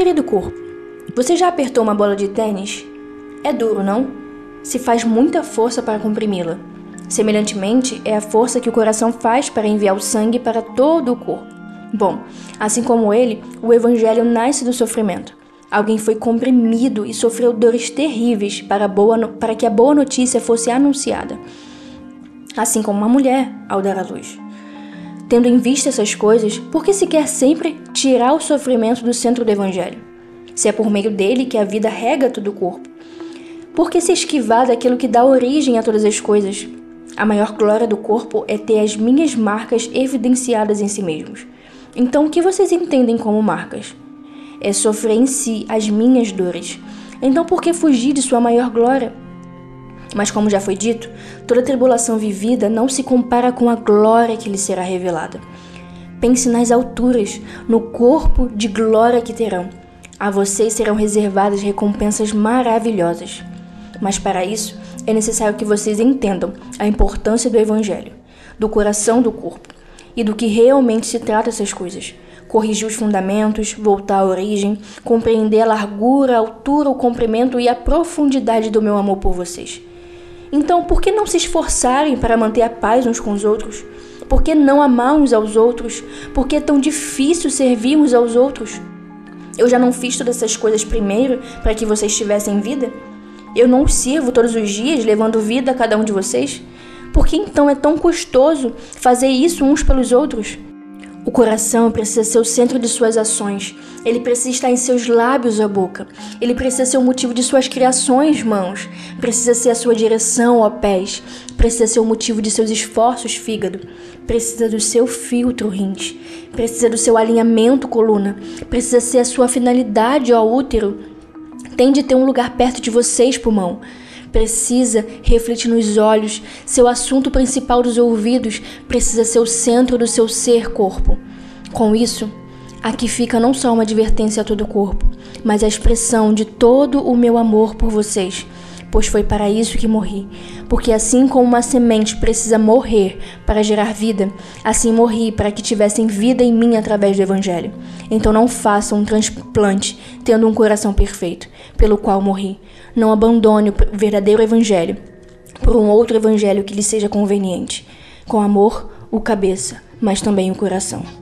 Querido corpo, você já apertou uma bola de tênis? É duro, não? Se faz muita força para comprimi-la. Semelhantemente, é a força que o coração faz para enviar o sangue para todo o corpo. Bom, assim como ele, o Evangelho nasce do sofrimento. Alguém foi comprimido e sofreu dores terríveis para, boa, para que a boa notícia fosse anunciada. Assim como uma mulher ao dar à luz. Tendo em vista essas coisas, por que se quer sempre tirar o sofrimento do centro do Evangelho? Se é por meio dele que a vida rega todo o corpo. Por que se esquivar daquilo que dá origem a todas as coisas? A maior glória do corpo é ter as minhas marcas evidenciadas em si mesmos. Então, o que vocês entendem como marcas? É sofrer em si as minhas dores. Então, por que fugir de sua maior glória? Mas, como já foi dito, toda tribulação vivida não se compara com a glória que lhe será revelada. Pense nas alturas, no corpo de glória que terão. A vocês serão reservadas recompensas maravilhosas. Mas para isso, é necessário que vocês entendam a importância do Evangelho, do coração do corpo e do que realmente se trata essas coisas. Corrigir os fundamentos, voltar à origem, compreender a largura, a altura, o comprimento e a profundidade do meu amor por vocês. Então, por que não se esforçarem para manter a paz uns com os outros? Por que não amar uns aos outros? Por que é tão difícil servir uns aos outros? Eu já não fiz todas essas coisas primeiro para que vocês tivessem vida? Eu não sirvo todos os dias, levando vida a cada um de vocês? Por que então é tão custoso fazer isso uns pelos outros? O coração precisa ser o centro de suas ações. Ele precisa estar em seus lábios ou boca. Ele precisa ser o motivo de suas criações, mãos. Precisa ser a sua direção, ó pés. Precisa ser o motivo de seus esforços, fígado. Precisa do seu filtro, rins. Precisa do seu alinhamento, coluna. Precisa ser a sua finalidade, ó útero tem de ter um lugar perto de vocês, pulmão. Precisa refletir nos olhos, seu assunto principal dos ouvidos precisa ser o centro do seu ser corpo. Com isso, aqui fica não só uma advertência a todo o corpo, mas a expressão de todo o meu amor por vocês pois foi para isso que morri. Porque assim como uma semente precisa morrer para gerar vida, assim morri para que tivessem vida em mim através do Evangelho. Então não façam um transplante tendo um coração perfeito, pelo qual morri. Não abandone o verdadeiro Evangelho por um outro Evangelho que lhe seja conveniente. Com amor, o cabeça, mas também o coração.